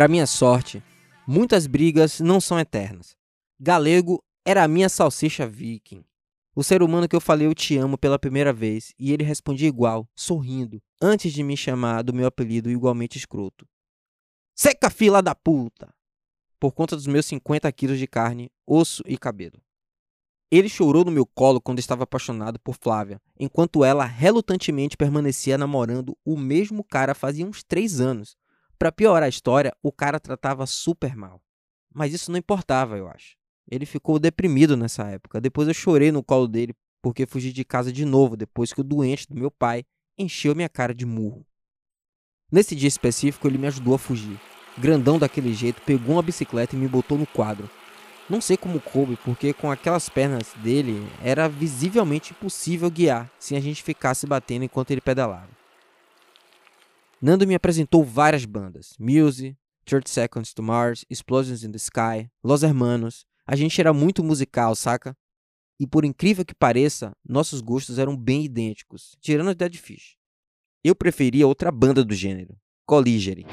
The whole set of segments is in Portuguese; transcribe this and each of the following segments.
Para minha sorte, muitas brigas não são eternas. Galego era a minha salsicha viking. O ser humano que eu falei eu te amo pela primeira vez e ele respondia igual, sorrindo, antes de me chamar do meu apelido igualmente escroto. Seca fila da puta! Por conta dos meus 50 quilos de carne, osso e cabelo. Ele chorou no meu colo quando estava apaixonado por Flávia, enquanto ela relutantemente permanecia namorando o mesmo cara fazia uns três anos. Para piorar a história, o cara tratava super mal. Mas isso não importava, eu acho. Ele ficou deprimido nessa época. Depois eu chorei no colo dele porque fugi de casa de novo depois que o doente do meu pai encheu minha cara de murro. Nesse dia específico, ele me ajudou a fugir. Grandão daquele jeito, pegou uma bicicleta e me botou no quadro. Não sei como coube, porque com aquelas pernas dele era visivelmente impossível guiar se a gente ficasse batendo enquanto ele pedalava. Nando me apresentou várias bandas: Muse, 30 Seconds to Mars, Explosions in the Sky, Los Hermanos. A gente era muito musical, saca? E por incrível que pareça, nossos gostos eram bem idênticos, tirando Dead Fish. Eu preferia outra banda do gênero, Colligery.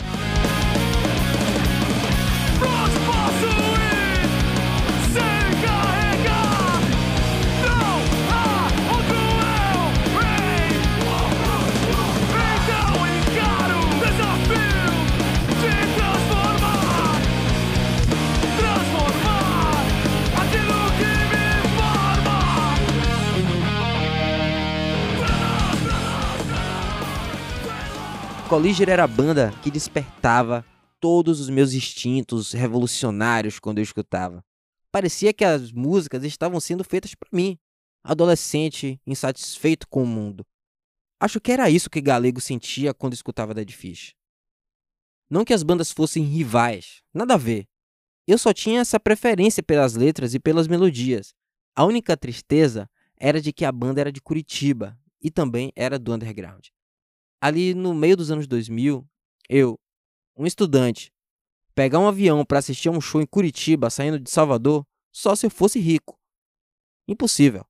Colliger era a banda que despertava todos os meus instintos revolucionários quando eu escutava. Parecia que as músicas estavam sendo feitas para mim, adolescente, insatisfeito com o mundo. Acho que era isso que Galego sentia quando escutava Dead Fish. Não que as bandas fossem rivais, nada a ver. Eu só tinha essa preferência pelas letras e pelas melodias. A única tristeza era de que a banda era de Curitiba e também era do underground ali no meio dos anos 2000, eu, um estudante, pegar um avião para assistir a um show em Curitiba saindo de Salvador, só se eu fosse rico. Impossível.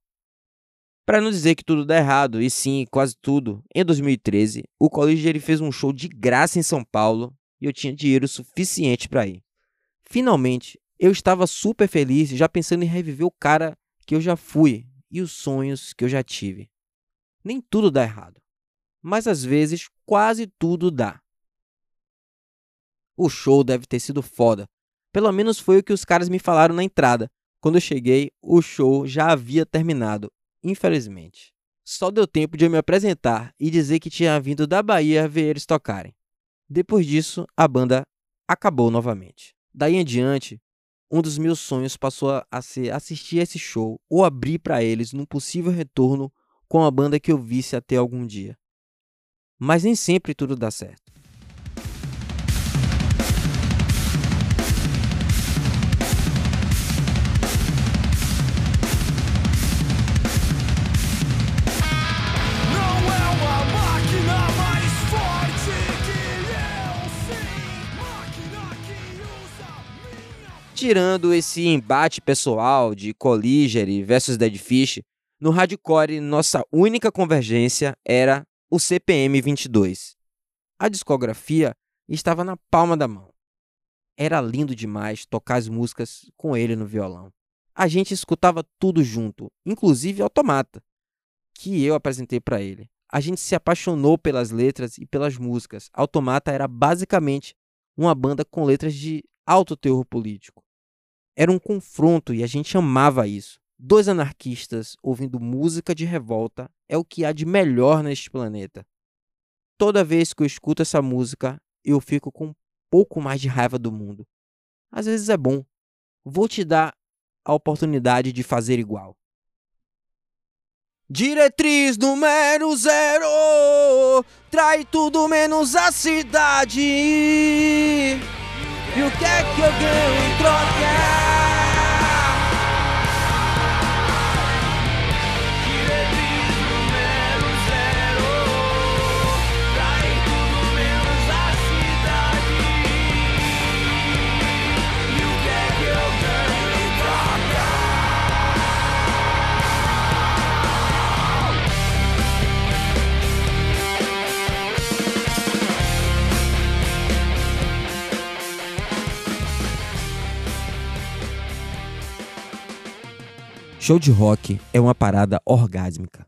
Para não dizer que tudo dá errado, e sim, quase tudo, em 2013, o Colégio ele fez um show de graça em São Paulo e eu tinha dinheiro suficiente para ir. Finalmente, eu estava super feliz, já pensando em reviver o cara que eu já fui e os sonhos que eu já tive. Nem tudo dá errado mas às vezes quase tudo dá. O show deve ter sido foda. Pelo menos foi o que os caras me falaram na entrada. Quando eu cheguei, o show já havia terminado, infelizmente. Só deu tempo de eu me apresentar e dizer que tinha vindo da Bahia ver eles tocarem. Depois disso, a banda acabou novamente. Daí em diante, um dos meus sonhos passou a ser assistir a esse show ou abrir para eles num possível retorno com a banda que eu visse até algum dia mas nem sempre tudo dá certo. Tirando esse embate pessoal de Colliger versus Dead Fish, no hardcore nossa única convergência era o CPM 22. A discografia estava na palma da mão. Era lindo demais tocar as músicas com ele no violão. A gente escutava tudo junto, inclusive Automata, que eu apresentei para ele. A gente se apaixonou pelas letras e pelas músicas. Automata era basicamente uma banda com letras de alto teor político. Era um confronto e a gente amava isso. Dois anarquistas ouvindo música de revolta é o que há de melhor neste planeta. Toda vez que eu escuto essa música, eu fico com um pouco mais de raiva do mundo. Às vezes é bom. Vou te dar a oportunidade de fazer igual. Diretriz número zero Trai tudo menos a cidade E o que é que eu ganho em troca? Show de rock é uma parada orgásmica.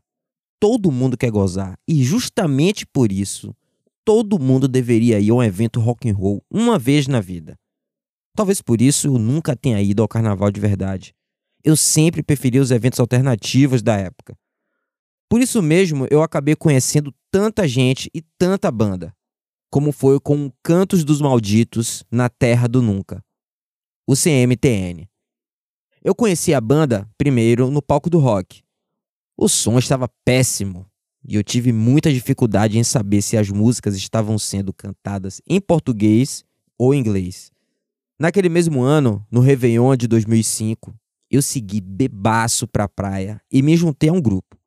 Todo mundo quer gozar e justamente por isso, todo mundo deveria ir a um evento rock and roll uma vez na vida. Talvez por isso eu nunca tenha ido ao carnaval de verdade. Eu sempre preferi os eventos alternativos da época. Por isso mesmo eu acabei conhecendo tanta gente e tanta banda, como foi com Cantos dos Malditos na Terra do Nunca, o CMTN. Eu conheci a banda primeiro no palco do rock. O som estava péssimo e eu tive muita dificuldade em saber se as músicas estavam sendo cantadas em português ou inglês. Naquele mesmo ano, no Réveillon de 2005, eu segui bebaço pra praia e me juntei a um grupo,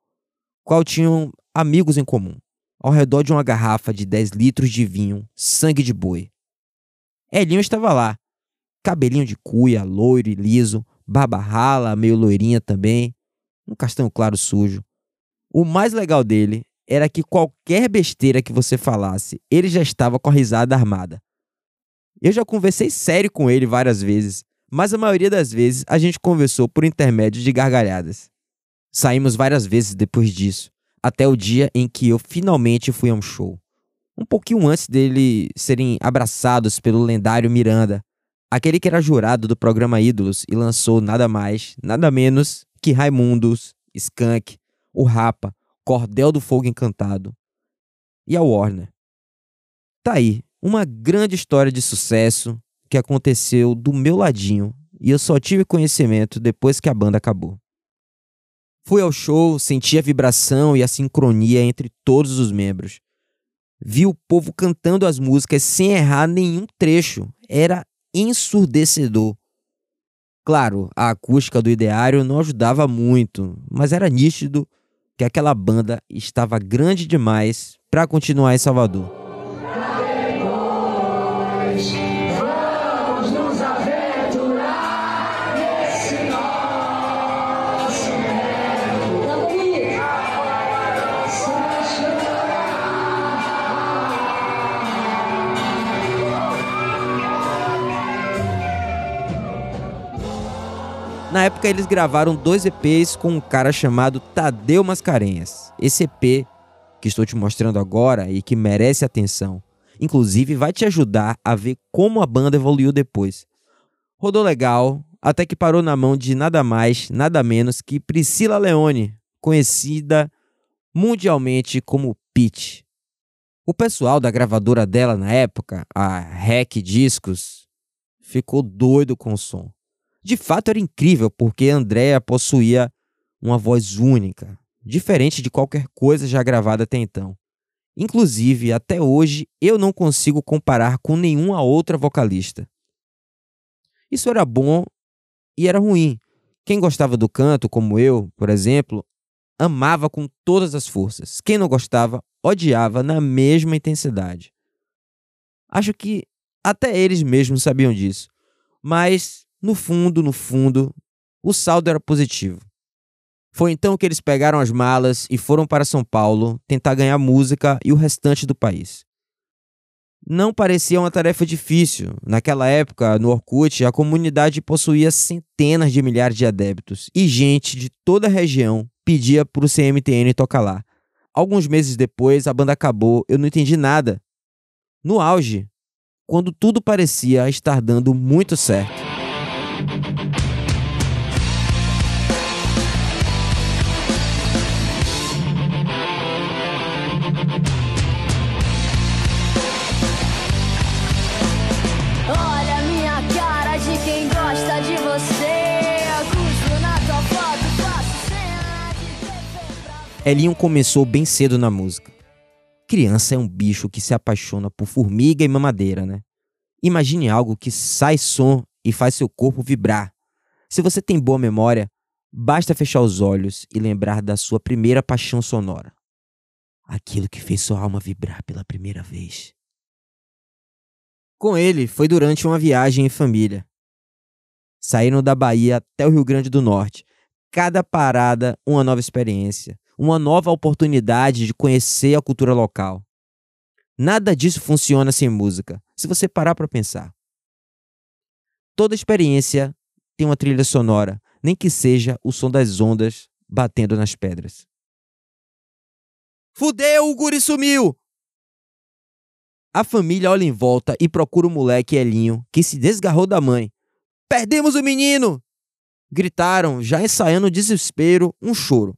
qual tinham amigos em comum, ao redor de uma garrafa de 10 litros de vinho, sangue de boi. Elinho estava lá, cabelinho de cuia, loiro e liso, barba rala, meio loirinha também, um castanho claro sujo. O mais legal dele era que qualquer besteira que você falasse, ele já estava com a risada armada. Eu já conversei sério com ele várias vezes, mas a maioria das vezes a gente conversou por intermédio de gargalhadas. Saímos várias vezes depois disso, até o dia em que eu finalmente fui a um show. Um pouquinho antes dele serem abraçados pelo lendário Miranda, aquele que era jurado do programa Ídolos e lançou nada mais, nada menos que Raimundos, Skank, o Rapa, Cordel do Fogo Encantado e a Warner. Tá aí, uma grande história de sucesso que aconteceu do meu ladinho e eu só tive conhecimento depois que a banda acabou. Fui ao show, senti a vibração e a sincronia entre todos os membros. Vi o povo cantando as músicas sem errar nenhum trecho. Era ensurdecedor. Claro, a acústica do ideário não ajudava muito, mas era nítido que aquela banda estava grande demais para continuar em Salvador. Na época eles gravaram dois EPs com um cara chamado Tadeu Mascarenhas. Esse EP que estou te mostrando agora e que merece atenção. Inclusive vai te ajudar a ver como a banda evoluiu depois. Rodou legal, até que parou na mão de nada mais, nada menos que Priscila Leone, conhecida mundialmente como Peach. O pessoal da gravadora dela na época, a Rec Discos, ficou doido com o som. De fato era incrível, porque Andrea possuía uma voz única, diferente de qualquer coisa já gravada até então. Inclusive, até hoje, eu não consigo comparar com nenhuma outra vocalista. Isso era bom e era ruim. Quem gostava do canto, como eu, por exemplo, amava com todas as forças. Quem não gostava, odiava na mesma intensidade. Acho que até eles mesmos sabiam disso. Mas no fundo, no fundo, o saldo era positivo. Foi então que eles pegaram as malas e foram para São Paulo tentar ganhar música e o restante do país. Não parecia uma tarefa difícil. Naquela época, no Orkut, a comunidade possuía centenas de milhares de adeptos e gente de toda a região pedia para o CMTN tocar lá. Alguns meses depois, a banda acabou, eu não entendi nada. No auge, quando tudo parecia estar dando muito certo. Elinho começou bem cedo na música. Criança é um bicho que se apaixona por formiga e mamadeira, né? Imagine algo que sai som e faz seu corpo vibrar. Se você tem boa memória, basta fechar os olhos e lembrar da sua primeira paixão sonora. Aquilo que fez sua alma vibrar pela primeira vez. Com ele, foi durante uma viagem em família. Saíram da Bahia até o Rio Grande do Norte. Cada parada, uma nova experiência uma nova oportunidade de conhecer a cultura local. Nada disso funciona sem música, se você parar para pensar. Toda experiência tem uma trilha sonora, nem que seja o som das ondas batendo nas pedras. Fudeu, o guri sumiu! A família olha em volta e procura o moleque Elinho, que se desgarrou da mãe. Perdemos o menino! Gritaram, já ensaiando desespero, um choro.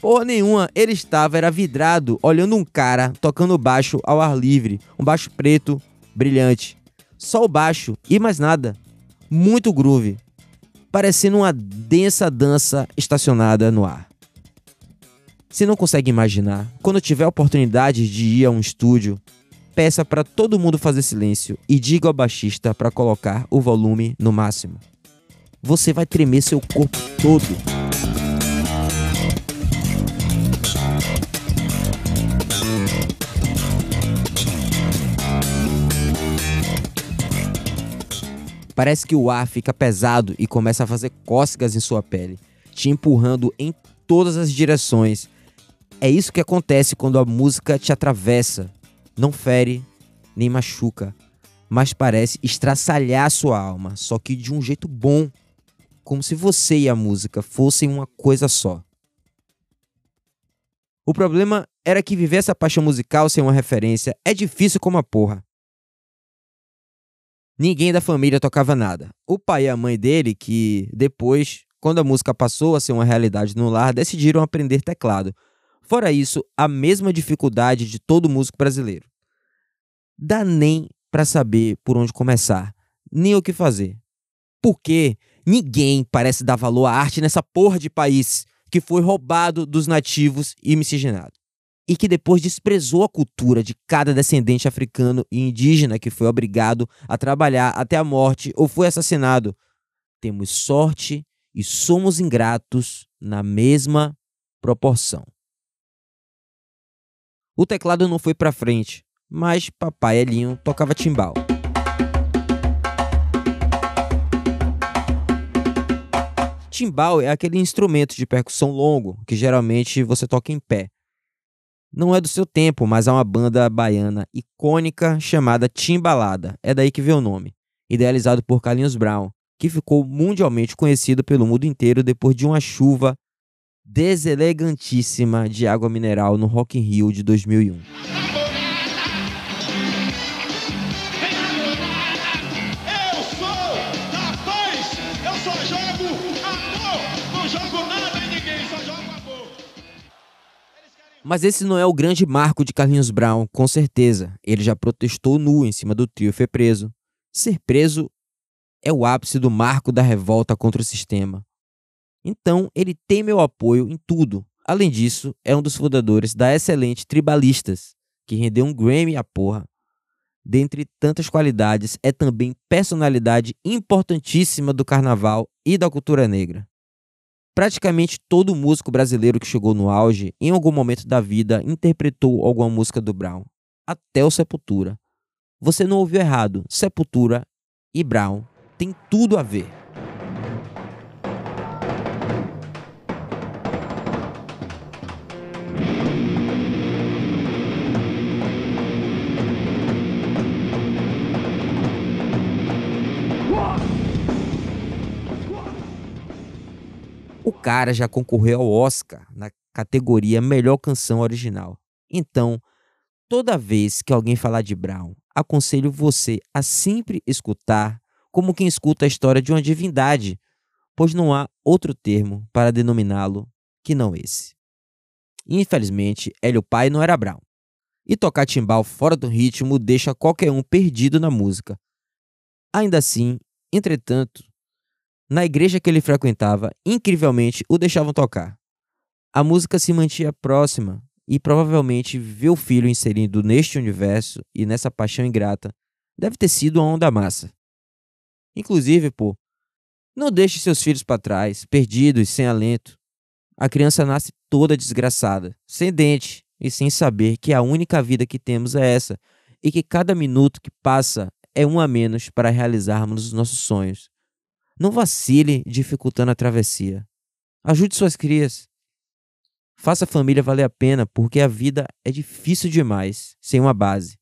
Porra nenhuma, ele estava era vidrado, olhando um cara tocando baixo ao ar livre, um baixo preto, brilhante. Só o baixo e mais nada. Muito groove, parecendo uma densa dança estacionada no ar. Se não consegue imaginar, quando tiver a oportunidade de ir a um estúdio, peça para todo mundo fazer silêncio e diga ao baixista para colocar o volume no máximo. Você vai tremer seu corpo todo. Parece que o ar fica pesado e começa a fazer cócegas em sua pele, te empurrando em todas as direções é isso que acontece quando a música te atravessa. Não fere, nem machuca, mas parece estraçalhar sua alma, só que de um jeito bom, como se você e a música fossem uma coisa só. O problema era que viver essa paixão musical sem uma referência é difícil como a porra. Ninguém da família tocava nada. O pai e a mãe dele, que depois, quando a música passou a ser uma realidade no lar, decidiram aprender teclado, Fora isso, a mesma dificuldade de todo músico brasileiro. Dá nem para saber por onde começar, nem o que fazer. Porque ninguém parece dar valor à arte nessa porra de país que foi roubado dos nativos e miscigenado. E que depois desprezou a cultura de cada descendente africano e indígena que foi obrigado a trabalhar até a morte ou foi assassinado. Temos sorte e somos ingratos na mesma proporção. O teclado não foi para frente, mas papai Elinho tocava timbal. Timbal é aquele instrumento de percussão longo que geralmente você toca em pé. Não é do seu tempo, mas há uma banda baiana icônica chamada Timbalada, é daí que veio o nome, idealizado por Carlinhos Brown, que ficou mundialmente conhecido pelo mundo inteiro depois de uma chuva deselegantíssima de água mineral no Rock in Rio de 2001. Mas esse não é o grande marco de Carlinhos Brown, com certeza. Ele já protestou nu em cima do trio e foi preso. Ser preso é o ápice do marco da revolta contra o sistema. Então, ele tem meu apoio em tudo. Além disso, é um dos fundadores da excelente Tribalistas, que rendeu um Grammy à porra. Dentre tantas qualidades, é também personalidade importantíssima do carnaval e da cultura negra. Praticamente todo músico brasileiro que chegou no auge, em algum momento da vida, interpretou alguma música do Brown, até o Sepultura. Você não ouviu errado, Sepultura e Brown têm tudo a ver. Cara já concorreu ao Oscar na categoria Melhor Canção Original. Então, toda vez que alguém falar de Brown, aconselho você a sempre escutar como quem escuta a história de uma divindade, pois não há outro termo para denominá-lo que não esse. Infelizmente, Hélio Pai não era Brown. E tocar timbal fora do ritmo deixa qualquer um perdido na música. Ainda assim, entretanto, na igreja que ele frequentava, incrivelmente o deixavam tocar. A música se mantinha próxima e provavelmente ver o filho inserido neste universo e nessa paixão ingrata deve ter sido uma onda massa. Inclusive, pô, não deixe seus filhos para trás, perdidos, sem alento. A criança nasce toda desgraçada, sem dente e sem saber que a única vida que temos é essa e que cada minuto que passa é um a menos para realizarmos os nossos sonhos. Não vacile dificultando a travessia. Ajude suas crias. Faça a família valer a pena, porque a vida é difícil demais sem uma base.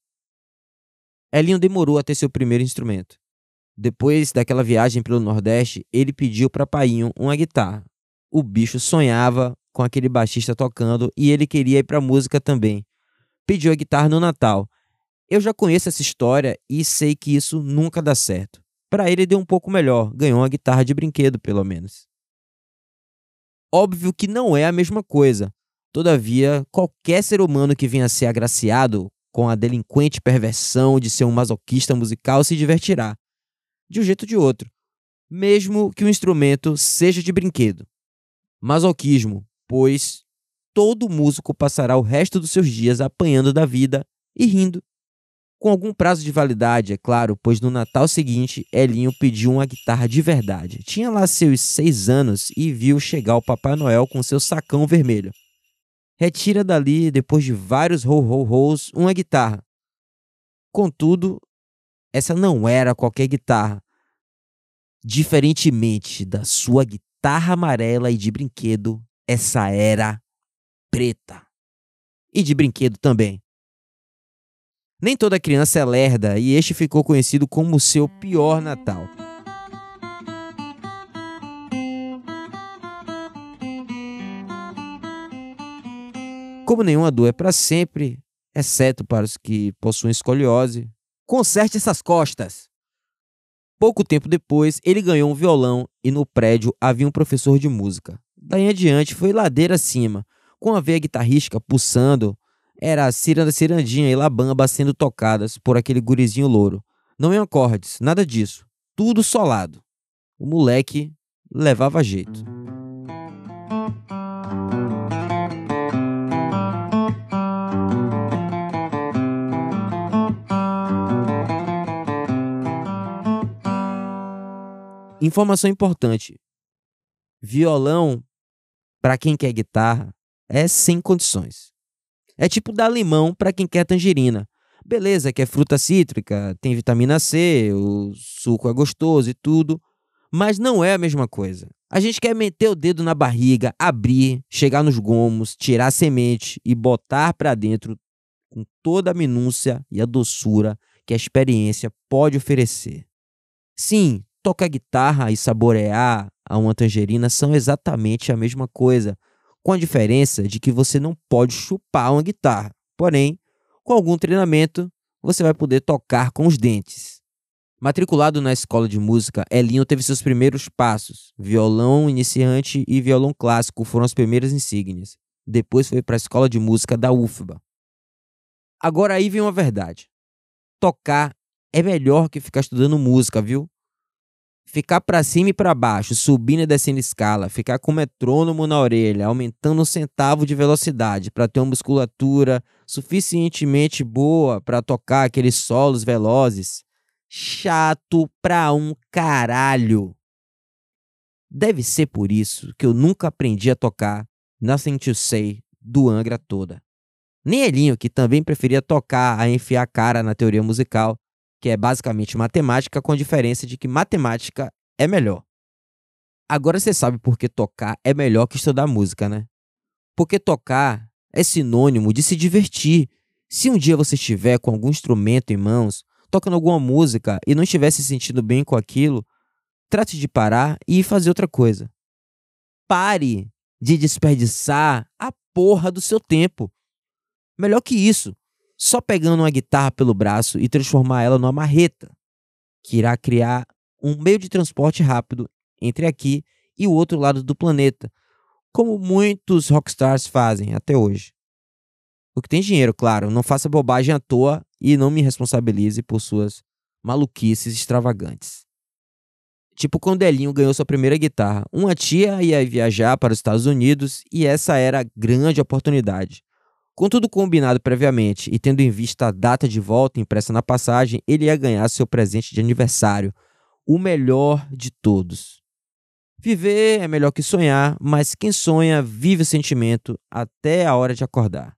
Elinho demorou a ter seu primeiro instrumento. Depois daquela viagem pelo Nordeste, ele pediu para Painho uma guitarra. O bicho sonhava com aquele baixista tocando e ele queria ir para música também. Pediu a guitarra no Natal. Eu já conheço essa história e sei que isso nunca dá certo. Para ele deu um pouco melhor, ganhou uma guitarra de brinquedo, pelo menos. Óbvio que não é a mesma coisa. Todavia, qualquer ser humano que venha a ser agraciado com a delinquente perversão de ser um masoquista musical se divertirá, de um jeito ou de outro, mesmo que o instrumento seja de brinquedo. Masoquismo, pois todo músico passará o resto dos seus dias apanhando da vida e rindo. Com algum prazo de validade, é claro, pois no Natal seguinte, Elinho pediu uma guitarra de verdade. Tinha lá seus seis anos e viu chegar o Papai Noel com seu sacão vermelho. Retira dali, depois de vários ho-ho-hos, uma guitarra. Contudo, essa não era qualquer guitarra. Diferentemente da sua guitarra amarela e de brinquedo, essa era preta. E de brinquedo também. Nem toda criança é lerda e este ficou conhecido como seu pior Natal. Como nenhuma dor é para sempre, exceto para os que possuem escoliose, conserte essas costas. Pouco tempo depois, ele ganhou um violão e no prédio havia um professor de música. Daí adiante foi ladeira acima, com a veia guitarrística pulsando, era ciranda cirandinha e labamba sendo tocadas por aquele gurizinho louro. Não em acordes, nada disso. Tudo solado. O moleque levava jeito. Informação importante: violão para quem quer guitarra, é sem condições. É tipo dar limão para quem quer tangerina. Beleza, que é fruta cítrica, tem vitamina C, o suco é gostoso e tudo, mas não é a mesma coisa. A gente quer meter o dedo na barriga, abrir, chegar nos gomos, tirar a semente e botar para dentro com toda a minúcia e a doçura que a experiência pode oferecer. Sim, tocar guitarra e saborear a uma tangerina são exatamente a mesma coisa, com a diferença de que você não pode chupar uma guitarra. Porém, com algum treinamento, você vai poder tocar com os dentes. Matriculado na escola de música, Elinho teve seus primeiros passos. Violão iniciante e violão clássico foram as primeiras insígnias. Depois foi para a escola de música da UFBA. Agora aí vem uma verdade. Tocar é melhor que ficar estudando música, viu? Ficar para cima e para baixo, subindo e descendo escala, ficar com metrônomo na orelha, aumentando um centavo de velocidade para ter uma musculatura suficientemente boa para tocar aqueles solos velozes. Chato pra um caralho. Deve ser por isso que eu nunca aprendi a tocar Nothing to Say do Angra toda. Nem Elinho, que também preferia tocar a enfiar a cara na teoria musical, que é basicamente matemática, com a diferença de que matemática é melhor. Agora você sabe por que tocar é melhor que estudar música, né? Porque tocar é sinônimo de se divertir. Se um dia você estiver com algum instrumento em mãos, tocando alguma música e não estiver se sentindo bem com aquilo, trate de parar e fazer outra coisa. Pare de desperdiçar a porra do seu tempo. Melhor que isso, só pegando uma guitarra pelo braço e transformar ela numa marreta, que irá criar um meio de transporte rápido entre aqui e o outro lado do planeta, como muitos rockstars fazem até hoje. O que tem dinheiro, claro, não faça bobagem à toa e não me responsabilize por suas maluquices extravagantes. Tipo quando Elinho ganhou sua primeira guitarra. Uma tia ia viajar para os Estados Unidos e essa era a grande oportunidade. Com tudo combinado previamente e tendo em vista a data de volta impressa na passagem, ele ia ganhar seu presente de aniversário, o melhor de todos. Viver é melhor que sonhar, mas quem sonha vive o sentimento até a hora de acordar.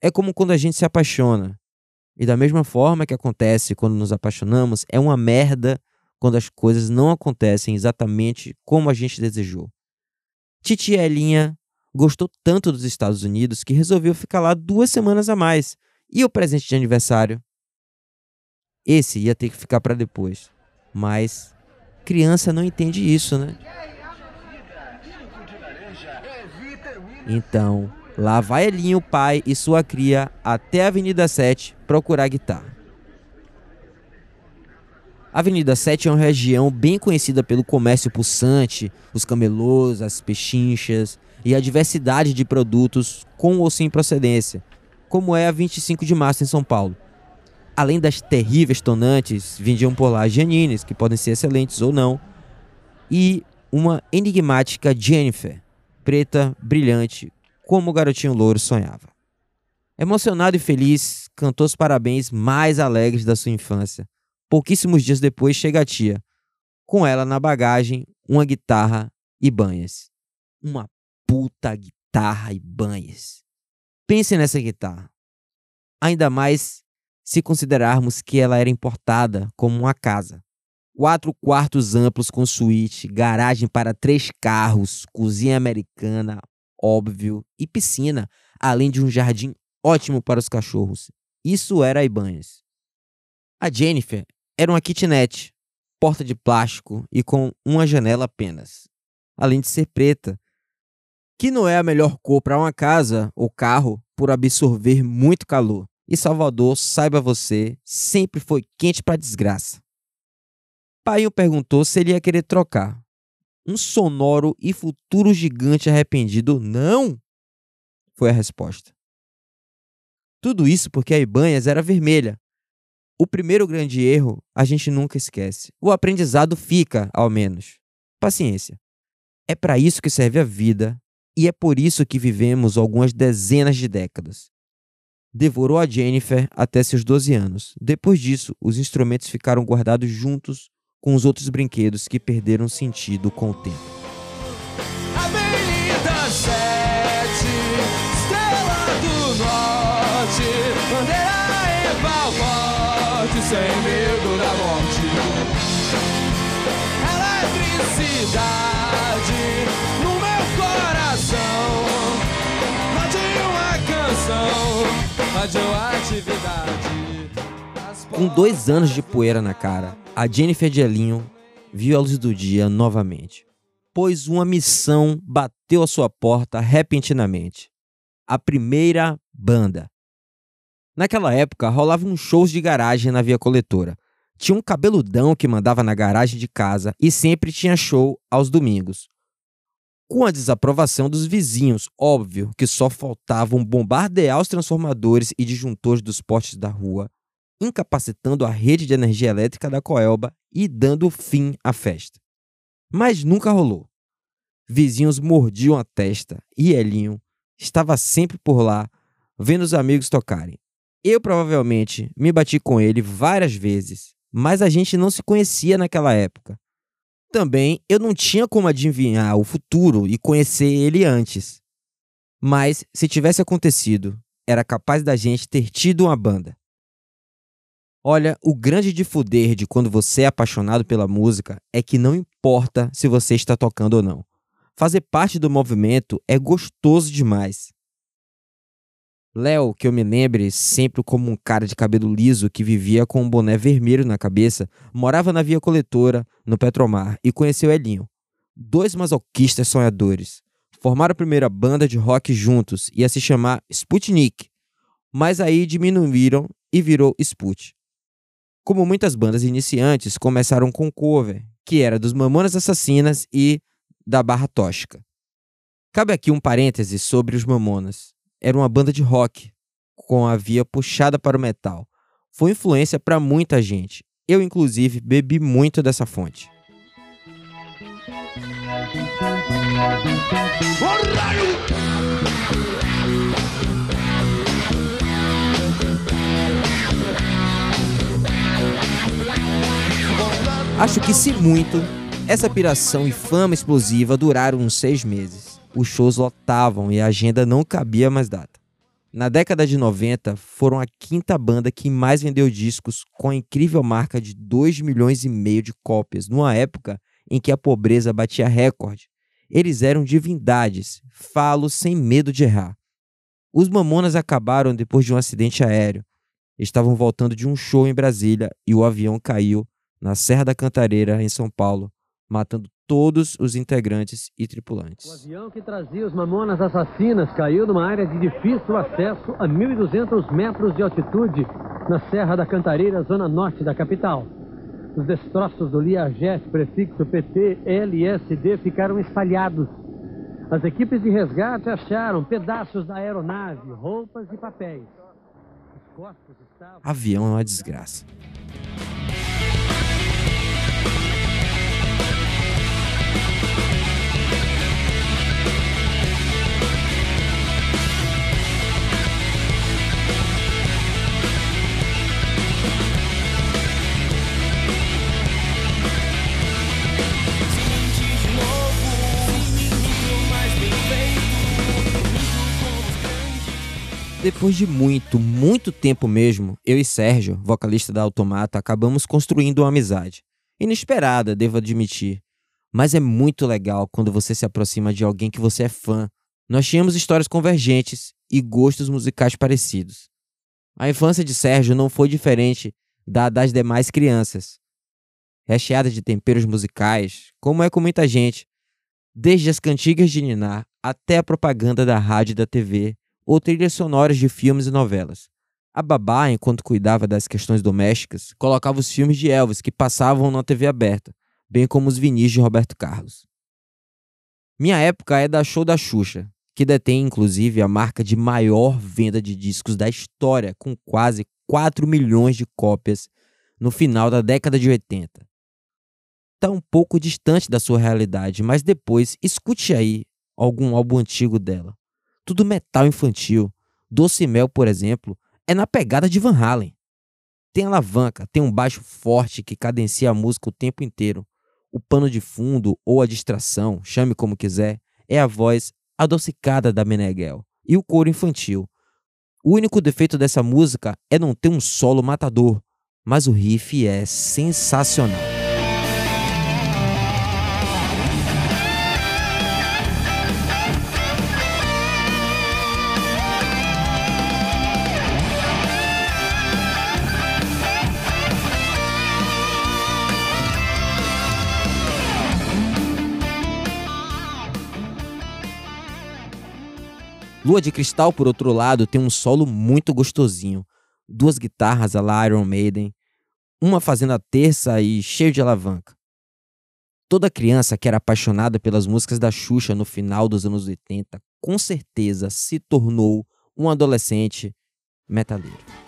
É como quando a gente se apaixona. E da mesma forma que acontece quando nos apaixonamos, é uma merda quando as coisas não acontecem exatamente como a gente desejou. Titi Elinha gostou tanto dos Estados Unidos que resolveu ficar lá duas semanas a mais. E o presente de aniversário? Esse ia ter que ficar para depois. Mas criança não entende isso, né? Então, lá vai Elinho, pai e sua cria até a Avenida 7 procurar guitarra. A Avenida 7 é uma região bem conhecida pelo comércio pulsante, os camelôs, as pechinchas e a diversidade de produtos com ou sem procedência, como é a 25 de março em São Paulo. Além das terríveis tonantes, vendiam por lá Janines, que podem ser excelentes ou não, e uma enigmática Jennifer, preta, brilhante, como o garotinho louro sonhava. Emocionado e feliz, cantou os parabéns mais alegres da sua infância. Pouquíssimos dias depois chega a tia, com ela na bagagem, uma guitarra e banhas. Uma puta guitarra e banhas. Pense nessa guitarra. Ainda mais se considerarmos que ela era importada como uma casa. Quatro quartos amplos com suíte, garagem para três carros, cozinha americana, óbvio, e piscina, além de um jardim ótimo para os cachorros. Isso era a Ibanez. A Jennifer era uma kitnet, porta de plástico e com uma janela apenas, além de ser preta, que não é a melhor cor para uma casa ou carro por absorver muito calor. E Salvador, saiba você, sempre foi quente para desgraça. Painho perguntou se ele ia querer trocar. Um sonoro e futuro gigante arrependido, não! Foi a resposta. Tudo isso porque a Ibanhas era vermelha. O primeiro grande erro a gente nunca esquece. O aprendizado fica, ao menos. Paciência. É para isso que serve a vida e é por isso que vivemos algumas dezenas de décadas. Devorou a Jennifer até seus 12 anos. Depois disso, os instrumentos ficaram guardados juntos com os outros brinquedos que perderam sentido com o tempo. Avenida 7, Estrela do Norte, bandeira em sem medo da morte. Eletricidade Com dois anos de poeira na cara, a Jennifer de Elinho viu a luz do dia novamente, pois uma missão bateu à sua porta repentinamente. A primeira banda. Naquela época, rolavam shows de garagem na via coletora. Tinha um cabeludão que mandava na garagem de casa e sempre tinha show aos domingos com a desaprovação dos vizinhos. Óbvio que só faltavam bombardear os transformadores e disjuntores dos postes da rua, incapacitando a rede de energia elétrica da Coelba e dando fim à festa. Mas nunca rolou. Vizinhos mordiam a testa e Elinho estava sempre por lá, vendo os amigos tocarem. Eu provavelmente me bati com ele várias vezes, mas a gente não se conhecia naquela época também eu não tinha como adivinhar o futuro e conhecer ele antes. Mas, se tivesse acontecido, era capaz da gente ter tido uma banda. Olha, o grande de fuder de quando você é apaixonado pela música é que não importa se você está tocando ou não. Fazer parte do movimento é gostoso demais. Léo, que eu me lembre sempre como um cara de cabelo liso que vivia com um boné vermelho na cabeça, morava na via coletora, no Petromar, e conheceu Elinho. Dois masoquistas sonhadores. Formaram a primeira banda de rock juntos, ia se chamar Sputnik, mas aí diminuíram e virou Sput. Como muitas bandas iniciantes, começaram com cover, que era dos Mamonas Assassinas e da Barra Tóxica. Cabe aqui um parêntese sobre os Mamonas era uma banda de rock, com a via puxada para o metal. Foi influência para muita gente. Eu, inclusive, bebi muito dessa fonte. Acho que, se muito, essa piração e fama explosiva duraram uns seis meses os shows lotavam e a agenda não cabia mais data. Na década de 90, foram a quinta banda que mais vendeu discos com a incrível marca de 2 milhões e meio de cópias, numa época em que a pobreza batia recorde. Eles eram divindades, falo sem medo de errar. Os Mamonas acabaram depois de um acidente aéreo. Estavam voltando de um show em Brasília e o avião caiu na Serra da Cantareira, em São Paulo, matando todos os integrantes e tripulantes. O avião que trazia os mamonas assassinas caiu numa área de difícil acesso a 1.200 metros de altitude na Serra da Cantareira, zona norte da capital. Os destroços do Learjet, prefixo PT, LSD, ficaram espalhados. As equipes de resgate acharam pedaços da aeronave, roupas e papéis. Estavam... Avião é uma desgraça. Depois de muito, muito tempo mesmo, eu e Sérgio, vocalista da Automata, acabamos construindo uma amizade. Inesperada, devo admitir. Mas é muito legal quando você se aproxima de alguém que você é fã. Nós tínhamos histórias convergentes e gostos musicais parecidos. A infância de Sérgio não foi diferente da das demais crianças. Recheada de temperos musicais, como é com muita gente, desde as cantigas de Ninar até a propaganda da rádio e da TV, ou trilhas sonoras de filmes e novelas. A babá, enquanto cuidava das questões domésticas, colocava os filmes de Elvis que passavam na TV aberta, bem como os vinis de Roberto Carlos. Minha época é da Show da Xuxa, que detém inclusive a marca de maior venda de discos da história, com quase 4 milhões de cópias no final da década de 80. Está um pouco distante da sua realidade, mas depois escute aí algum álbum antigo dela tudo metal infantil. Doce Mel, por exemplo, é na pegada de Van Halen. Tem alavanca, tem um baixo forte que cadencia a música o tempo inteiro. O pano de fundo ou a distração, chame como quiser, é a voz adocicada da Meneghel e o coro infantil. O único defeito dessa música é não ter um solo matador, mas o riff é sensacional. Lua de Cristal, por outro lado, tem um solo muito gostosinho. Duas guitarras a la Iron Maiden, uma fazendo a terça e cheio de alavanca. Toda criança que era apaixonada pelas músicas da Xuxa no final dos anos 80, com certeza se tornou um adolescente metaleiro.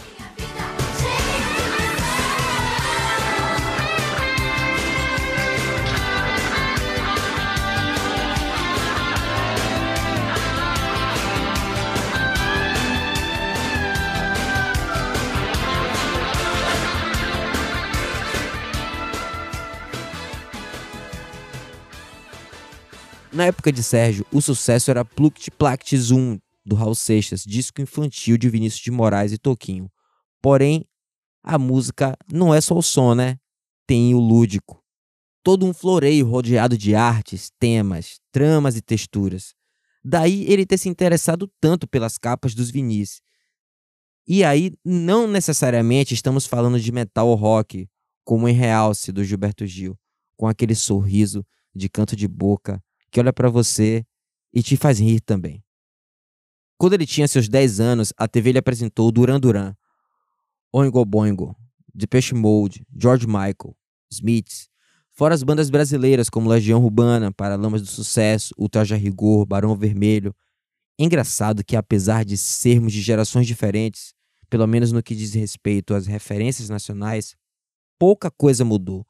Na época de Sérgio, o sucesso era Pluct Plact Zoom, do Raul Seixas, disco infantil de Vinícius de Moraes e Toquinho. Porém, a música não é só o som, né? Tem o lúdico. Todo um floreio rodeado de artes, temas, tramas e texturas. Daí ele ter se interessado tanto pelas capas dos vinis. E aí, não necessariamente estamos falando de metal ou rock, como em Realce, do Gilberto Gil, com aquele sorriso de canto de boca que olha para você e te faz rir também. Quando ele tinha seus 10 anos, a TV lhe apresentou Duran Duran, Oingo Boingo, Depeche Mode, George Michael, Smiths, fora as bandas brasileiras como Legião Urbana, Paralamas do Sucesso, Ultraja Rigor, Barão Vermelho. Engraçado que apesar de sermos de gerações diferentes, pelo menos no que diz respeito às referências nacionais, pouca coisa mudou.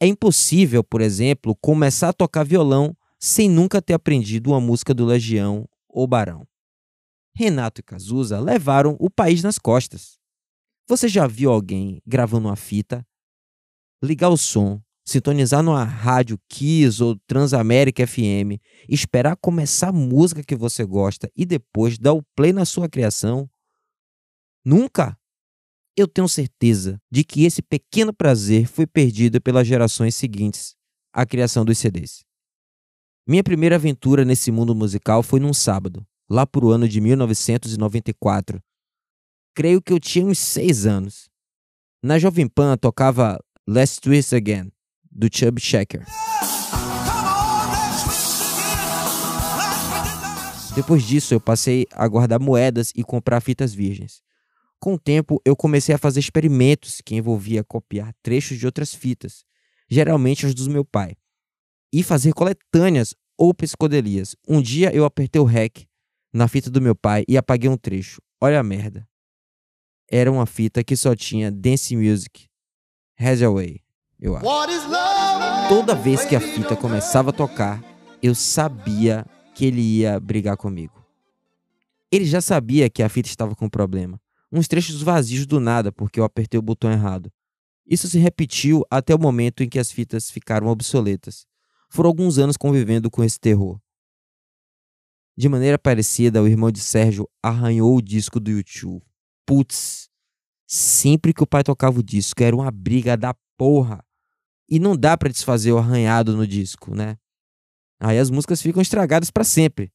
É impossível, por exemplo, começar a tocar violão sem nunca ter aprendido uma música do Legião ou Barão. Renato e Cazuza levaram o país nas costas. Você já viu alguém gravando uma fita, ligar o som, sintonizar numa rádio Kiss ou Transamérica FM, esperar começar a música que você gosta e depois dar o play na sua criação? Nunca! Eu tenho certeza de que esse pequeno prazer foi perdido pelas gerações seguintes à criação dos CDs. Minha primeira aventura nesse mundo musical foi num sábado, lá por ano de 1994. Creio que eu tinha uns seis anos. Na Jovem Pan tocava Let's Twist Again, do Chub Checker. Depois disso, eu passei a guardar moedas e comprar fitas virgens. Com o tempo, eu comecei a fazer experimentos que envolvia copiar trechos de outras fitas, geralmente as do meu pai, e fazer coletâneas ou psicodelias. Um dia eu apertei o REC na fita do meu pai e apaguei um trecho. Olha a merda. Era uma fita que só tinha Dance Music, Hathaway, eu acho. Toda vez que a fita começava a tocar, eu sabia que ele ia brigar comigo. Ele já sabia que a fita estava com problema uns trechos vazios do nada porque eu apertei o botão errado. Isso se repetiu até o momento em que as fitas ficaram obsoletas. Foram alguns anos convivendo com esse terror. De maneira parecida, o irmão de Sérgio arranhou o disco do YouTube. Putz, sempre que o pai tocava o disco era uma briga da porra. E não dá para desfazer o arranhado no disco, né? Aí as músicas ficam estragadas para sempre.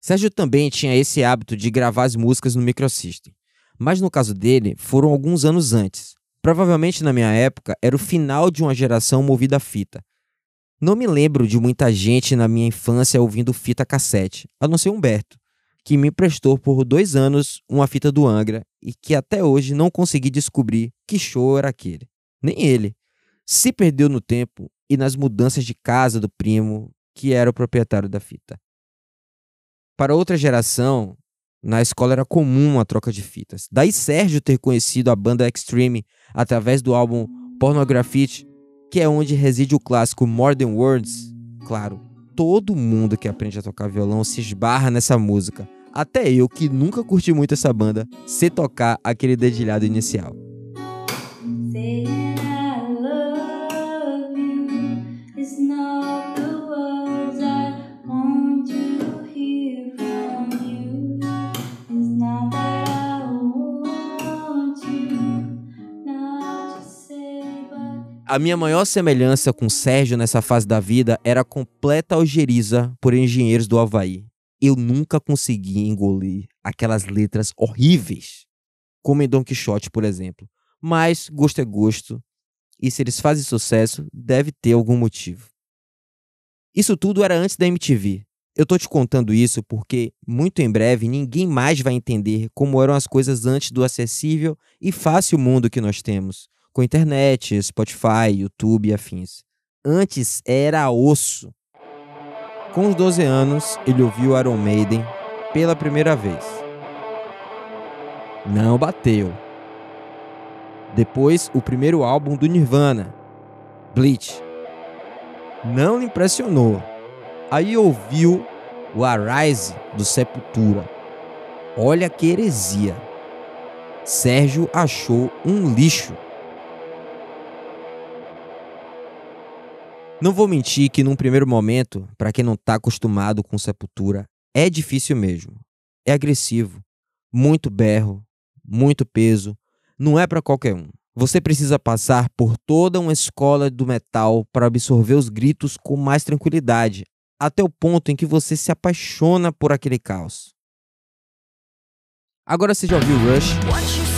Sérgio também tinha esse hábito de gravar as músicas no microsystem, mas no caso dele foram alguns anos antes. Provavelmente na minha época era o final de uma geração movida a fita. Não me lembro de muita gente na minha infância ouvindo fita cassete, a não ser Humberto, que me emprestou por dois anos uma fita do Angra e que até hoje não consegui descobrir que show era aquele. Nem ele. Se perdeu no tempo e nas mudanças de casa do primo, que era o proprietário da fita. Para outra geração, na escola era comum a troca de fitas. Daí Sérgio ter conhecido a banda Extreme através do álbum Pornography, que é onde reside o clássico More Than Words. Claro, todo mundo que aprende a tocar violão se esbarra nessa música. Até eu, que nunca curti muito essa banda, sei tocar aquele dedilhado inicial. A minha maior semelhança com Sérgio nessa fase da vida era a completa algeriza por engenheiros do Havaí. Eu nunca consegui engolir aquelas letras horríveis, como em Don Quixote, por exemplo. Mas gosto é gosto, e se eles fazem sucesso, deve ter algum motivo. Isso tudo era antes da MTV. Eu tô te contando isso porque, muito em breve, ninguém mais vai entender como eram as coisas antes do acessível e fácil mundo que nós temos com internet, Spotify, YouTube e afins. Antes era osso. Com os 12 anos, ele ouviu Iron Maiden pela primeira vez. Não bateu. Depois, o primeiro álbum do Nirvana, Bleach. Não lhe impressionou. Aí ouviu o Arise do Sepultura. Olha que heresia. Sérgio achou um lixo. Não vou mentir que num primeiro momento, para quem não está acostumado com Sepultura, é difícil mesmo. É agressivo, muito berro, muito peso, não é para qualquer um. Você precisa passar por toda uma escola do metal para absorver os gritos com mais tranquilidade, até o ponto em que você se apaixona por aquele caos. Agora você já ouviu Rush?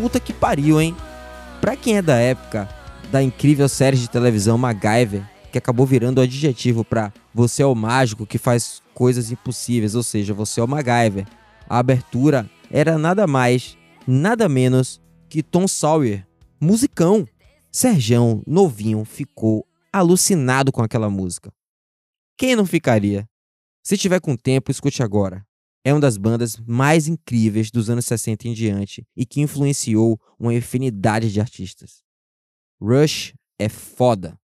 Puta que pariu, hein? Pra quem é da época da incrível série de televisão MacGyver, que acabou virando o adjetivo para você é o mágico que faz coisas impossíveis, ou seja, você é o MacGyver. A abertura era nada mais, nada menos que Tom Sawyer, musicão. Serjão, novinho, ficou alucinado com aquela música. Quem não ficaria? Se tiver com tempo, escute agora é uma das bandas mais incríveis dos anos 60 em diante e que influenciou uma infinidade de artistas. Rush é foda.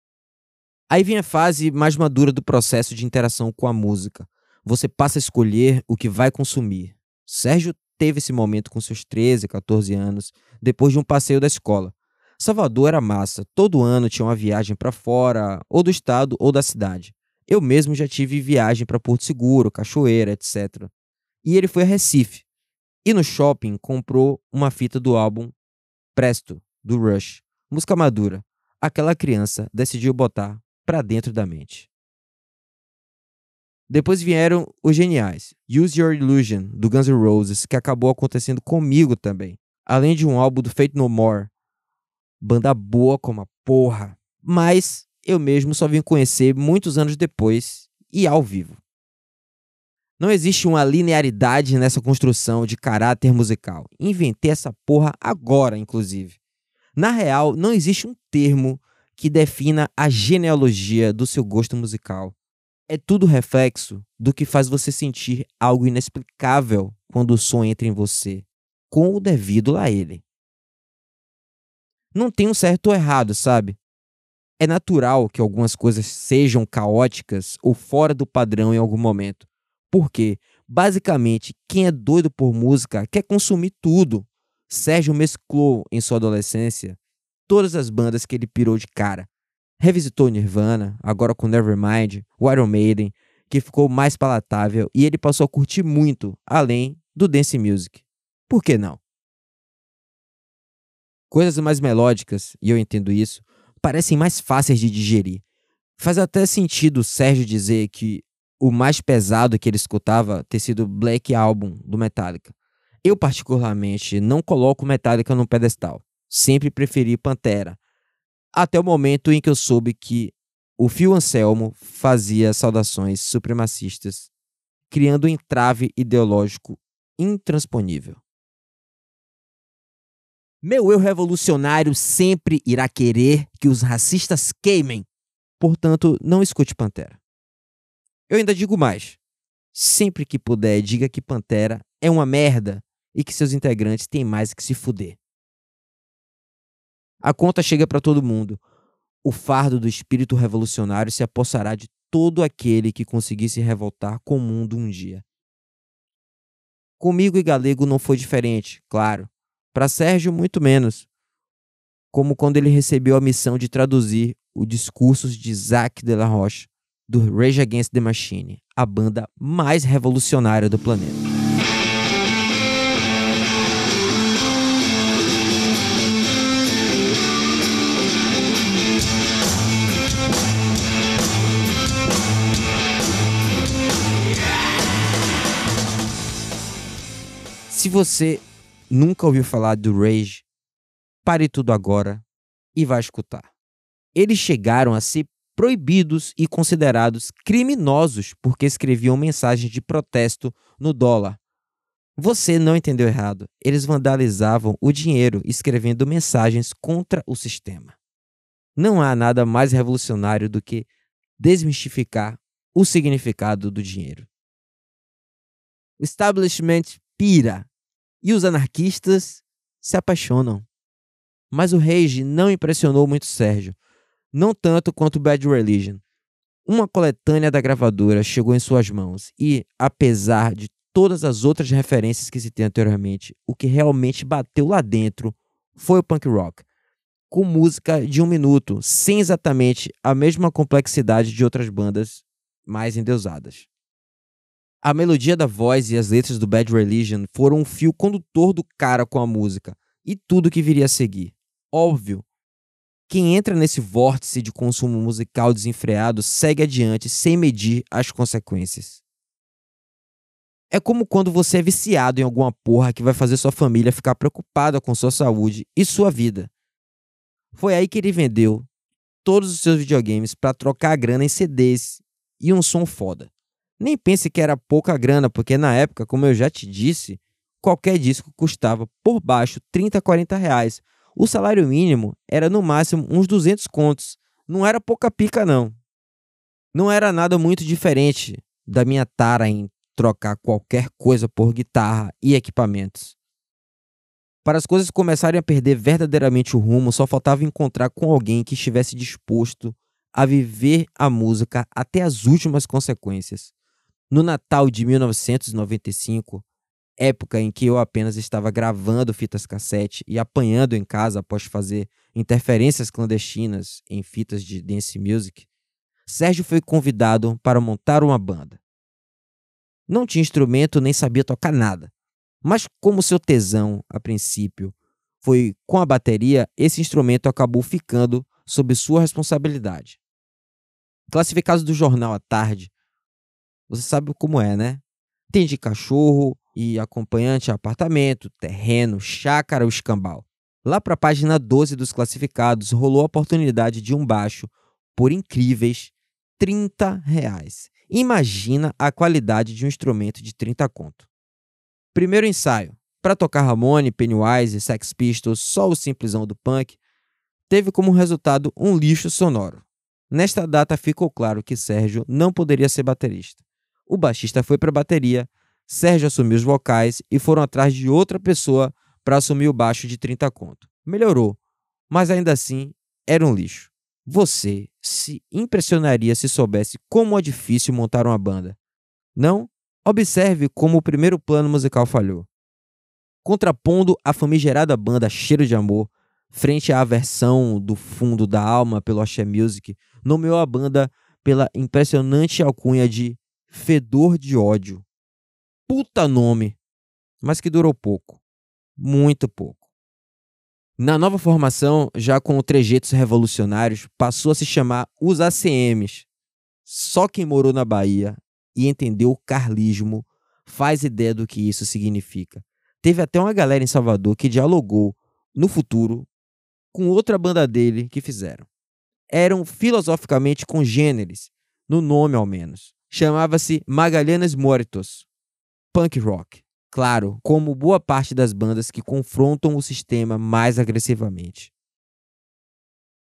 Aí vem a fase mais madura do processo de interação com a música. Você passa a escolher o que vai consumir. Sérgio teve esse momento com seus 13, 14 anos, depois de um passeio da escola. Salvador era massa, todo ano tinha uma viagem para fora, ou do estado ou da cidade. Eu mesmo já tive viagem para Porto Seguro, Cachoeira, etc e ele foi a Recife. E no shopping comprou uma fita do álbum Presto, do Rush, música madura, aquela criança decidiu botar pra dentro da mente. Depois vieram os geniais, Use Your Illusion, do Guns N' Roses, que acabou acontecendo comigo também, além de um álbum do Fate No More. Banda boa como a porra, mas eu mesmo só vim conhecer muitos anos depois e ao vivo. Não existe uma linearidade nessa construção de caráter musical. Inventei essa porra agora, inclusive. Na real, não existe um termo que defina a genealogia do seu gosto musical. É tudo reflexo do que faz você sentir algo inexplicável quando o som entra em você, com o devido a ele. Não tem um certo ou errado, sabe? É natural que algumas coisas sejam caóticas ou fora do padrão em algum momento. Porque, basicamente, quem é doido por música quer consumir tudo. Sérgio mesclou em sua adolescência todas as bandas que ele pirou de cara. Revisitou Nirvana, agora com Nevermind, o Iron Maiden, que ficou mais palatável e ele passou a curtir muito, além do dance music. Por que não? Coisas mais melódicas, e eu entendo isso, parecem mais fáceis de digerir. Faz até sentido Sérgio dizer que o mais pesado que ele escutava ter sido Black Album do Metallica. Eu, particularmente, não coloco Metallica no pedestal. Sempre preferi Pantera. Até o momento em que eu soube que o Phil Anselmo fazia saudações supremacistas, criando um entrave ideológico intransponível. Meu eu revolucionário sempre irá querer que os racistas queimem. Portanto, não escute Pantera. Eu ainda digo mais. Sempre que puder, diga que Pantera é uma merda e que seus integrantes têm mais que se fuder. A conta chega para todo mundo. O fardo do espírito revolucionário se apossará de todo aquele que conseguir se revoltar com o mundo um dia. Comigo e Galego não foi diferente, claro. Para Sérgio, muito menos. Como quando ele recebeu a missão de traduzir o discursos de Isaac de la Roche do Rage Against the Machine, a banda mais revolucionária do planeta. Se você nunca ouviu falar do Rage, pare tudo agora e vá escutar. Eles chegaram a ser proibidos e considerados criminosos porque escreviam mensagens de protesto no dólar. Você não entendeu errado. Eles vandalizavam o dinheiro escrevendo mensagens contra o sistema. Não há nada mais revolucionário do que desmistificar o significado do dinheiro. O establishment pira e os anarquistas se apaixonam. Mas o Rage não impressionou muito Sérgio não tanto quanto Bad Religion. Uma coletânea da gravadora chegou em suas mãos e, apesar de todas as outras referências que se tem anteriormente, o que realmente bateu lá dentro foi o punk rock, com música de um minuto, sem exatamente a mesma complexidade de outras bandas mais endeusadas. A melodia da voz e as letras do Bad Religion foram um fio condutor do cara com a música e tudo que viria a seguir. Óbvio quem entra nesse vórtice de consumo musical desenfreado segue adiante sem medir as consequências. É como quando você é viciado em alguma porra que vai fazer sua família ficar preocupada com sua saúde e sua vida. Foi aí que ele vendeu todos os seus videogames para trocar a grana em CDs e um som foda. Nem pense que era pouca grana, porque na época, como eu já te disse, qualquer disco custava por baixo 30, 40 reais, o salário mínimo era no máximo uns 200 contos. Não era pouca pica, não. Não era nada muito diferente da minha tara em trocar qualquer coisa por guitarra e equipamentos. Para as coisas começarem a perder verdadeiramente o rumo, só faltava encontrar com alguém que estivesse disposto a viver a música até as últimas consequências. No Natal de 1995, época em que eu apenas estava gravando fitas cassete e apanhando em casa após fazer interferências clandestinas em fitas de dance music, Sérgio foi convidado para montar uma banda. Não tinha instrumento nem sabia tocar nada, mas como seu tesão, a princípio, foi com a bateria, esse instrumento acabou ficando sob sua responsabilidade. Classificados do jornal à tarde, você sabe como é, né? Tem de cachorro e acompanhante apartamento, terreno, chácara, o escambau. Lá para a página 12 dos classificados, rolou a oportunidade de um baixo por incríveis 30 reais. Imagina a qualidade de um instrumento de 30 conto. Primeiro ensaio. Para tocar Ramone, Pennywise, Sex Pistols, só o simplesão do punk, teve como resultado um lixo sonoro. Nesta data ficou claro que Sérgio não poderia ser baterista. O baixista foi para a bateria, Sérgio assumiu os vocais e foram atrás de outra pessoa para assumir o baixo de 30 conto. Melhorou, mas ainda assim era um lixo. Você se impressionaria se soubesse como é difícil montar uma banda. Não? Observe como o primeiro plano musical falhou. Contrapondo a famigerada banda Cheiro de Amor, frente à versão do fundo da alma pelo Axé Music, nomeou a banda pela impressionante alcunha de Fedor de Ódio. Puta nome! Mas que durou pouco. Muito pouco. Na nova formação, já com trejeitos revolucionários, passou a se chamar os ACMs. Só quem morou na Bahia e entendeu o carlismo faz ideia do que isso significa. Teve até uma galera em Salvador que dialogou no futuro com outra banda dele que fizeram. Eram filosoficamente congêneres, no nome ao menos. Chamava-se Magalhães Mortos, punk rock. Claro, como boa parte das bandas que confrontam o sistema mais agressivamente.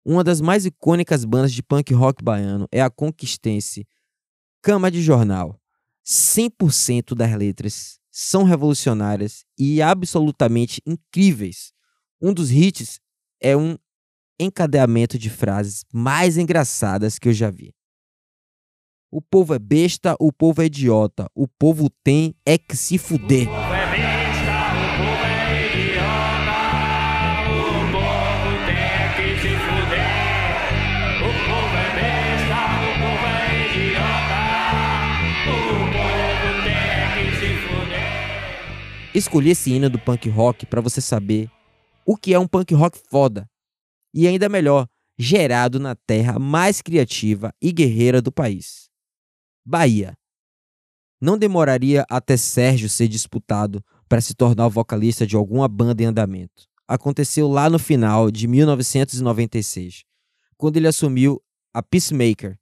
Uma das mais icônicas bandas de punk rock baiano é a conquistense Cama de Jornal. 100% das letras são revolucionárias e absolutamente incríveis. Um dos hits é um encadeamento de frases mais engraçadas que eu já vi. O povo é besta, o povo é idiota. O povo tem é que se fuder. Escolhi esse hino do punk rock para você saber o que é um punk rock foda. E ainda melhor, gerado na terra mais criativa e guerreira do país. Bahia. Não demoraria até Sérgio ser disputado para se tornar o vocalista de alguma banda em andamento. Aconteceu lá no final de 1996, quando ele assumiu a Peacemaker,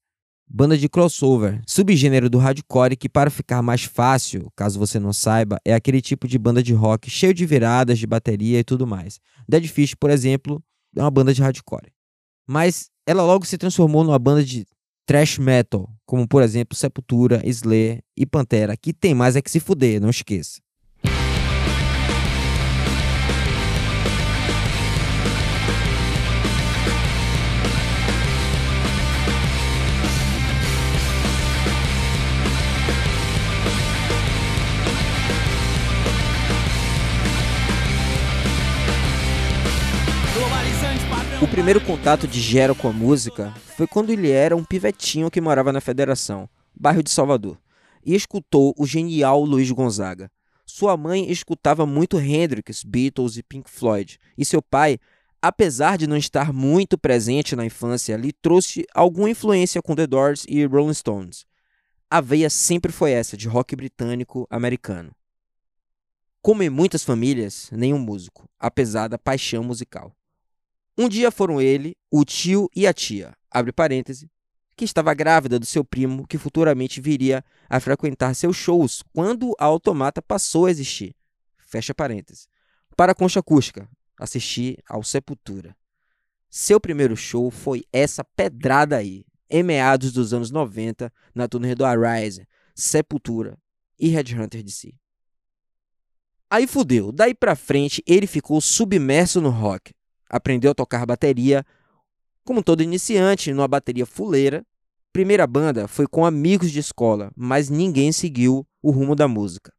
banda de crossover, subgênero do hardcore que, para ficar mais fácil, caso você não saiba, é aquele tipo de banda de rock cheio de viradas, de bateria e tudo mais. Dead Fish, por exemplo, é uma banda de hardcore. Mas ela logo se transformou numa banda de thrash metal, como por exemplo Sepultura, Slayer e Pantera, que tem mais é que se fuder, não esqueça. O primeiro contato de Gero com a música foi quando ele era um pivetinho que morava na Federação, bairro de Salvador, e escutou o genial Luiz Gonzaga. Sua mãe escutava muito Hendrix, Beatles e Pink Floyd, e seu pai, apesar de não estar muito presente na infância, lhe trouxe alguma influência com The Doors e Rolling Stones. A veia sempre foi essa, de rock britânico americano. Como em muitas famílias, nenhum músico, apesar da paixão musical. Um dia foram ele, o tio e a tia, abre parêntese, que estava grávida do seu primo, que futuramente viria a frequentar seus shows quando a Automata passou a existir. Fecha parêntese. Para a Concha Acústica, assistir ao Sepultura. Seu primeiro show foi essa pedrada aí, em meados dos anos 90, na turnê do Arise, Sepultura e Headhunter si. Aí fudeu, daí pra frente ele ficou submerso no rock, aprendeu a tocar bateria, como todo iniciante, numa bateria fuleira. Primeira banda foi com amigos de escola, mas ninguém seguiu o rumo da música.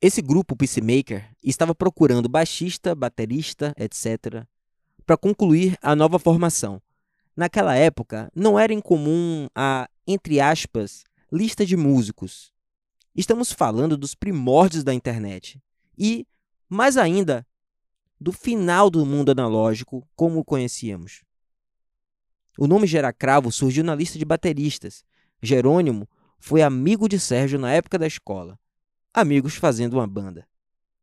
Esse grupo Peacemaker estava procurando baixista, baterista, etc., para concluir a nova formação. Naquela época, não era incomum a, entre aspas, lista de músicos. Estamos falando dos primórdios da internet. E, mais ainda, do final do mundo analógico como o conhecíamos. O nome Geracravo surgiu na lista de bateristas. Jerônimo foi amigo de Sérgio na época da escola. Amigos fazendo uma banda.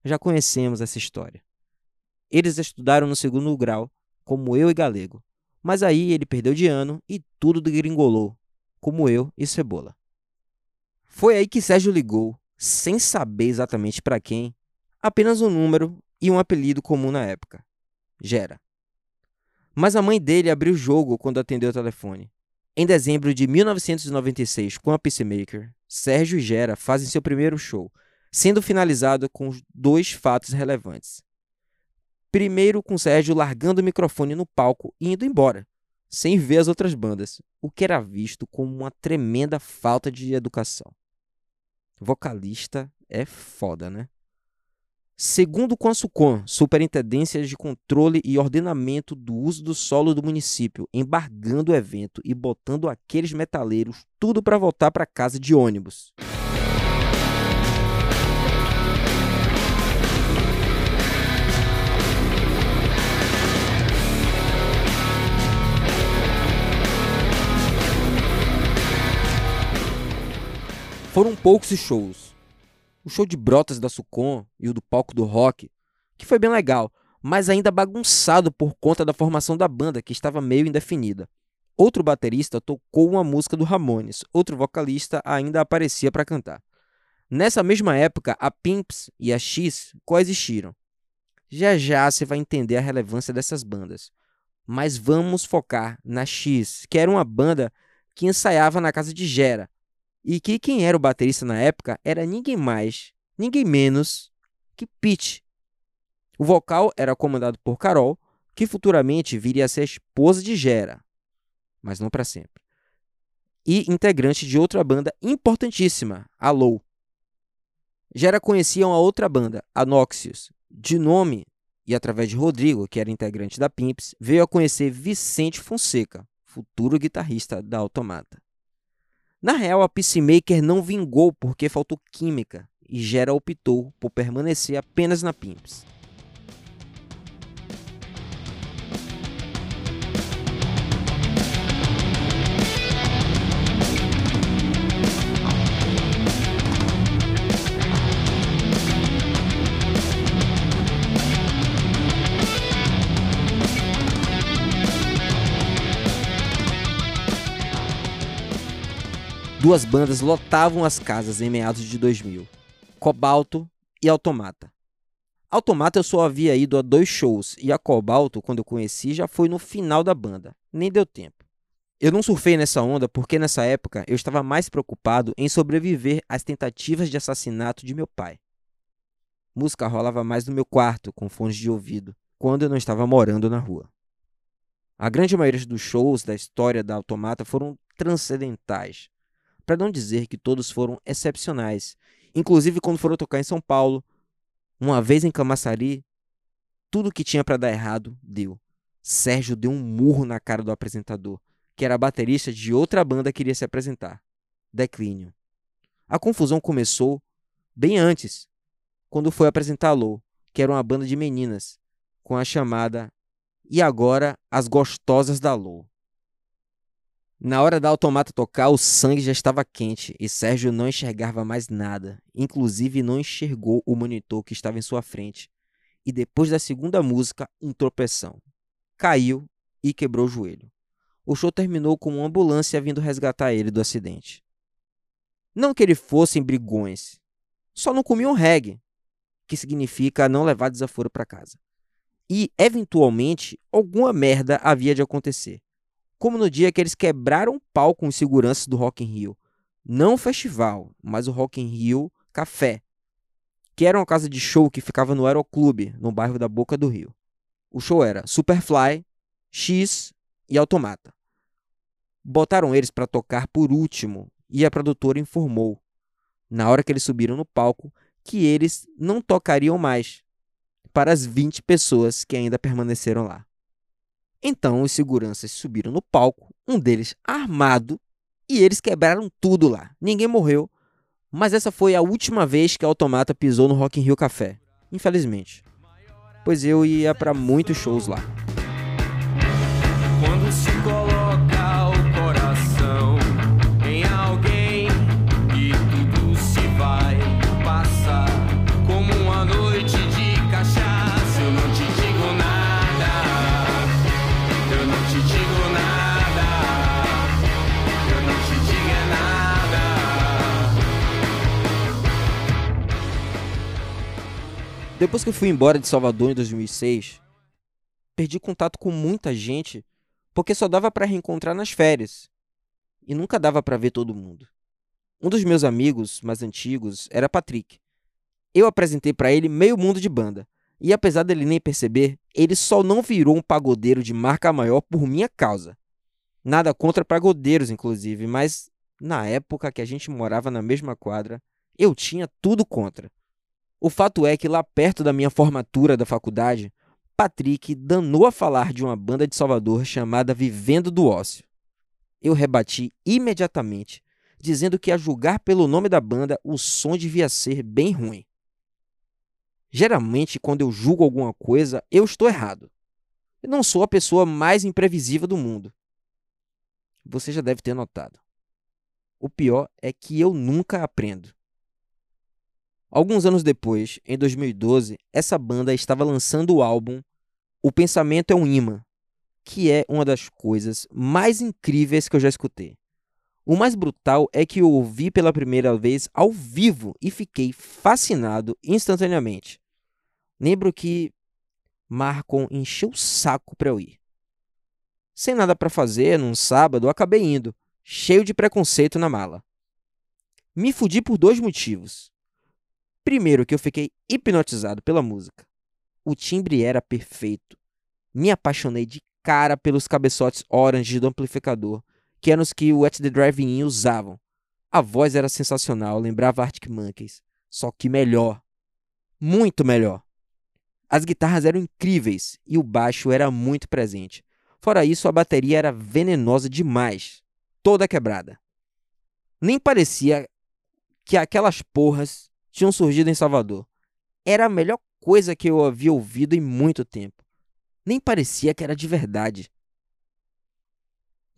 Já conhecemos essa história. Eles estudaram no segundo grau, como eu e Galego. Mas aí ele perdeu de ano e tudo degringolou, como eu e Cebola. Foi aí que Sérgio ligou, sem saber exatamente para quem, apenas um número e um apelido comum na época: Gera. Mas a mãe dele abriu o jogo quando atendeu o telefone. Em dezembro de 1996, com a Peacemaker, Sérgio e Gera fazem seu primeiro show, sendo finalizado com dois fatos relevantes. Primeiro, com Sérgio largando o microfone no palco e indo embora, sem ver as outras bandas, o que era visto como uma tremenda falta de educação. Vocalista é foda, né? Segundo o Consucom, Superintendência de Controle e Ordenamento do Uso do Solo do município, embargando o evento e botando aqueles metaleiros tudo para voltar para casa de ônibus. Foram poucos os shows. O show de Brotas da Sucom e o do palco do rock, que foi bem legal, mas ainda bagunçado por conta da formação da banda, que estava meio indefinida. Outro baterista tocou uma música do Ramones, outro vocalista ainda aparecia para cantar. Nessa mesma época, a Pimps e a X coexistiram. Já já você vai entender a relevância dessas bandas. Mas vamos focar na X, que era uma banda que ensaiava na casa de Gera, e que quem era o baterista na época era ninguém mais, ninguém menos que Pete. O vocal era comandado por Carol, que futuramente viria a ser a esposa de Gera, mas não para sempre. E integrante de outra banda importantíssima, a Low. Gera conhecia uma outra banda, a Noxious. De nome e através de Rodrigo, que era integrante da Pimps, veio a conhecer Vicente Fonseca, futuro guitarrista da Automata. Na real, a Peacemaker não vingou porque faltou química e Gera optou por permanecer apenas na Pimps. Duas bandas lotavam as casas em meados de 2000: Cobalto e Automata. Automata eu só havia ido a dois shows e a Cobalto, quando eu conheci, já foi no final da banda. Nem deu tempo. Eu não surfei nessa onda porque nessa época eu estava mais preocupado em sobreviver às tentativas de assassinato de meu pai. Música rolava mais no meu quarto, com fones de ouvido, quando eu não estava morando na rua. A grande maioria dos shows da história da Automata foram transcendentais, para não dizer que todos foram excepcionais. Inclusive quando foram tocar em São Paulo, uma vez em Camaçari, tudo que tinha para dar errado deu. Sérgio deu um murro na cara do apresentador, que era baterista de outra banda que iria se apresentar, Declínio. A confusão começou bem antes, quando foi apresentar Lou, que era uma banda de meninas, com a chamada E Agora as Gostosas da Lou. Na hora da automata tocar, o sangue já estava quente e Sérgio não enxergava mais nada, inclusive não enxergou o monitor que estava em sua frente. E depois da segunda música, um tropeção. Caiu e quebrou o joelho. O show terminou com uma ambulância vindo resgatar ele do acidente. Não que ele fosse em brigões, só não comia um reggae, que significa não levar desaforo para casa. E, eventualmente, alguma merda havia de acontecer como no dia que eles quebraram o pau com os seguranças do Rock in Rio. Não o festival, mas o Rock in Rio Café, que era uma casa de show que ficava no Aeroclube, no bairro da Boca do Rio. O show era Superfly, X e Automata. Botaram eles para tocar por último e a produtora informou, na hora que eles subiram no palco, que eles não tocariam mais para as 20 pessoas que ainda permaneceram lá. Então os seguranças subiram no palco, um deles armado, e eles quebraram tudo lá. Ninguém morreu, mas essa foi a última vez que a Automata pisou no Rock in Rio Café, infelizmente. pois eu ia para muitos shows lá. Depois que eu fui embora de Salvador em 2006, perdi contato com muita gente porque só dava para reencontrar nas férias e nunca dava para ver todo mundo. Um dos meus amigos mais antigos era Patrick. Eu apresentei para ele meio mundo de banda. E apesar dele nem perceber, ele só não virou um pagodeiro de marca maior por minha causa. Nada contra pagodeiros, inclusive, mas na época que a gente morava na mesma quadra, eu tinha tudo contra. O fato é que lá perto da minha formatura da faculdade, Patrick danou a falar de uma banda de Salvador chamada Vivendo do Ócio. Eu rebati imediatamente, dizendo que, a julgar pelo nome da banda, o som devia ser bem ruim. Geralmente, quando eu julgo alguma coisa, eu estou errado. Eu não sou a pessoa mais imprevisível do mundo. Você já deve ter notado. O pior é que eu nunca aprendo. Alguns anos depois, em 2012, essa banda estava lançando o álbum O Pensamento é um Imã, que é uma das coisas mais incríveis que eu já escutei. O mais brutal é que eu ouvi pela primeira vez ao vivo e fiquei fascinado instantaneamente. Lembro que Marcon encheu o saco para eu ir. Sem nada para fazer, num sábado, acabei indo, cheio de preconceito na mala. Me fudi por dois motivos. Primeiro, que eu fiquei hipnotizado pela música. O timbre era perfeito. Me apaixonei de cara pelos cabeçotes orange do amplificador, que eram os que o At The Drive-In usavam. A voz era sensacional, lembrava Arctic Monkeys, só que melhor. Muito melhor. As guitarras eram incríveis e o baixo era muito presente. Fora isso, a bateria era venenosa demais, toda quebrada. Nem parecia que aquelas porras tinham surgido em Salvador. Era a melhor coisa que eu havia ouvido em muito tempo. Nem parecia que era de verdade.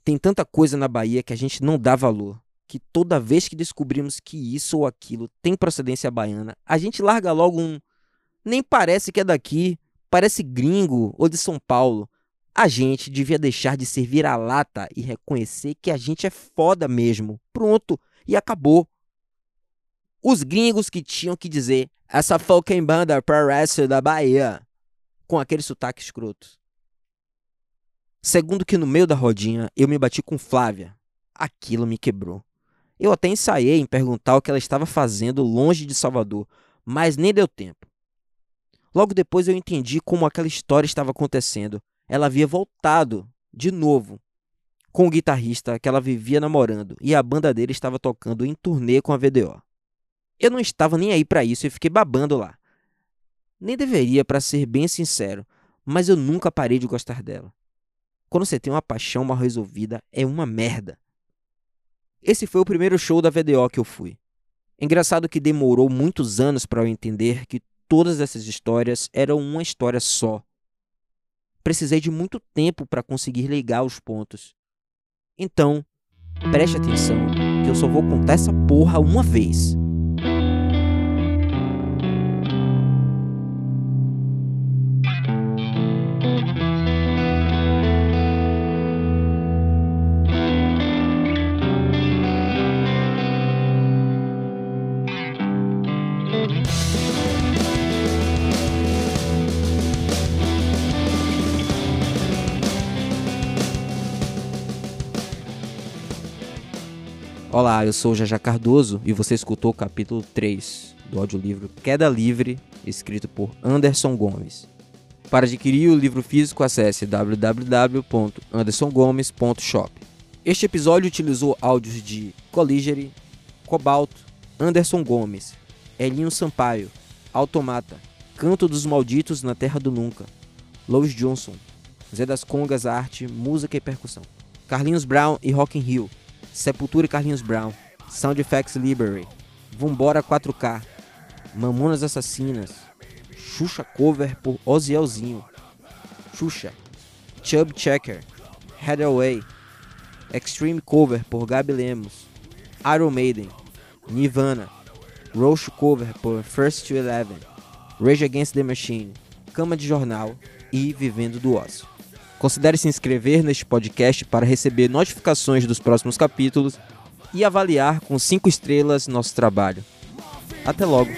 Tem tanta coisa na Bahia que a gente não dá valor, que toda vez que descobrimos que isso ou aquilo tem procedência baiana, a gente larga logo um. Nem parece que é daqui, parece gringo ou de São Paulo. A gente devia deixar de servir a lata e reconhecer que a gente é foda mesmo. Pronto, e acabou. Os gringos que tinham que dizer essa fucking banda pro resto da Bahia, com aquele sotaque escroto. Segundo que no meio da rodinha eu me bati com Flávia. Aquilo me quebrou. Eu até ensaiei em perguntar o que ela estava fazendo longe de Salvador, mas nem deu tempo. Logo depois eu entendi como aquela história estava acontecendo. Ela havia voltado, de novo, com o guitarrista que ela vivia namorando e a banda dele estava tocando em turnê com a VDO. Eu não estava nem aí para isso e fiquei babando lá. Nem deveria, para ser bem sincero, mas eu nunca parei de gostar dela. Quando você tem uma paixão mal resolvida, é uma merda. Esse foi o primeiro show da VDO que eu fui. Engraçado que demorou muitos anos para eu entender que todas essas histórias eram uma história só. Precisei de muito tempo para conseguir ligar os pontos. Então, preste atenção, que eu só vou contar essa porra uma vez. Olá, eu sou Jaja Cardoso e você escutou o capítulo 3 do audiolivro Queda Livre, escrito por Anderson Gomes. Para adquirir o livro físico, acesse www.andersongomes.shop. Este episódio utilizou áudios de Colligery, Cobalto, Anderson Gomes, Elinho Sampaio, Automata, Canto dos Malditos na Terra do Nunca, Lois Johnson, Zé das Congas Arte, Música e Percussão, Carlinhos Brown e Rock in Rio, Sepultura e Carlinhos Brown, Sound Effects Library, Vambora 4K, Mamonas Assassinas, Xuxa cover por Ozielzinho, Xuxa, Chub Checker, Hathaway, Extreme cover por Gabi Lemos, Iron Maiden, Nirvana, Roche cover por First to Eleven, Rage Against the Machine, Cama de Jornal e Vivendo do Ócio. Considere se inscrever neste podcast para receber notificações dos próximos capítulos e avaliar com 5 estrelas nosso trabalho. Até logo!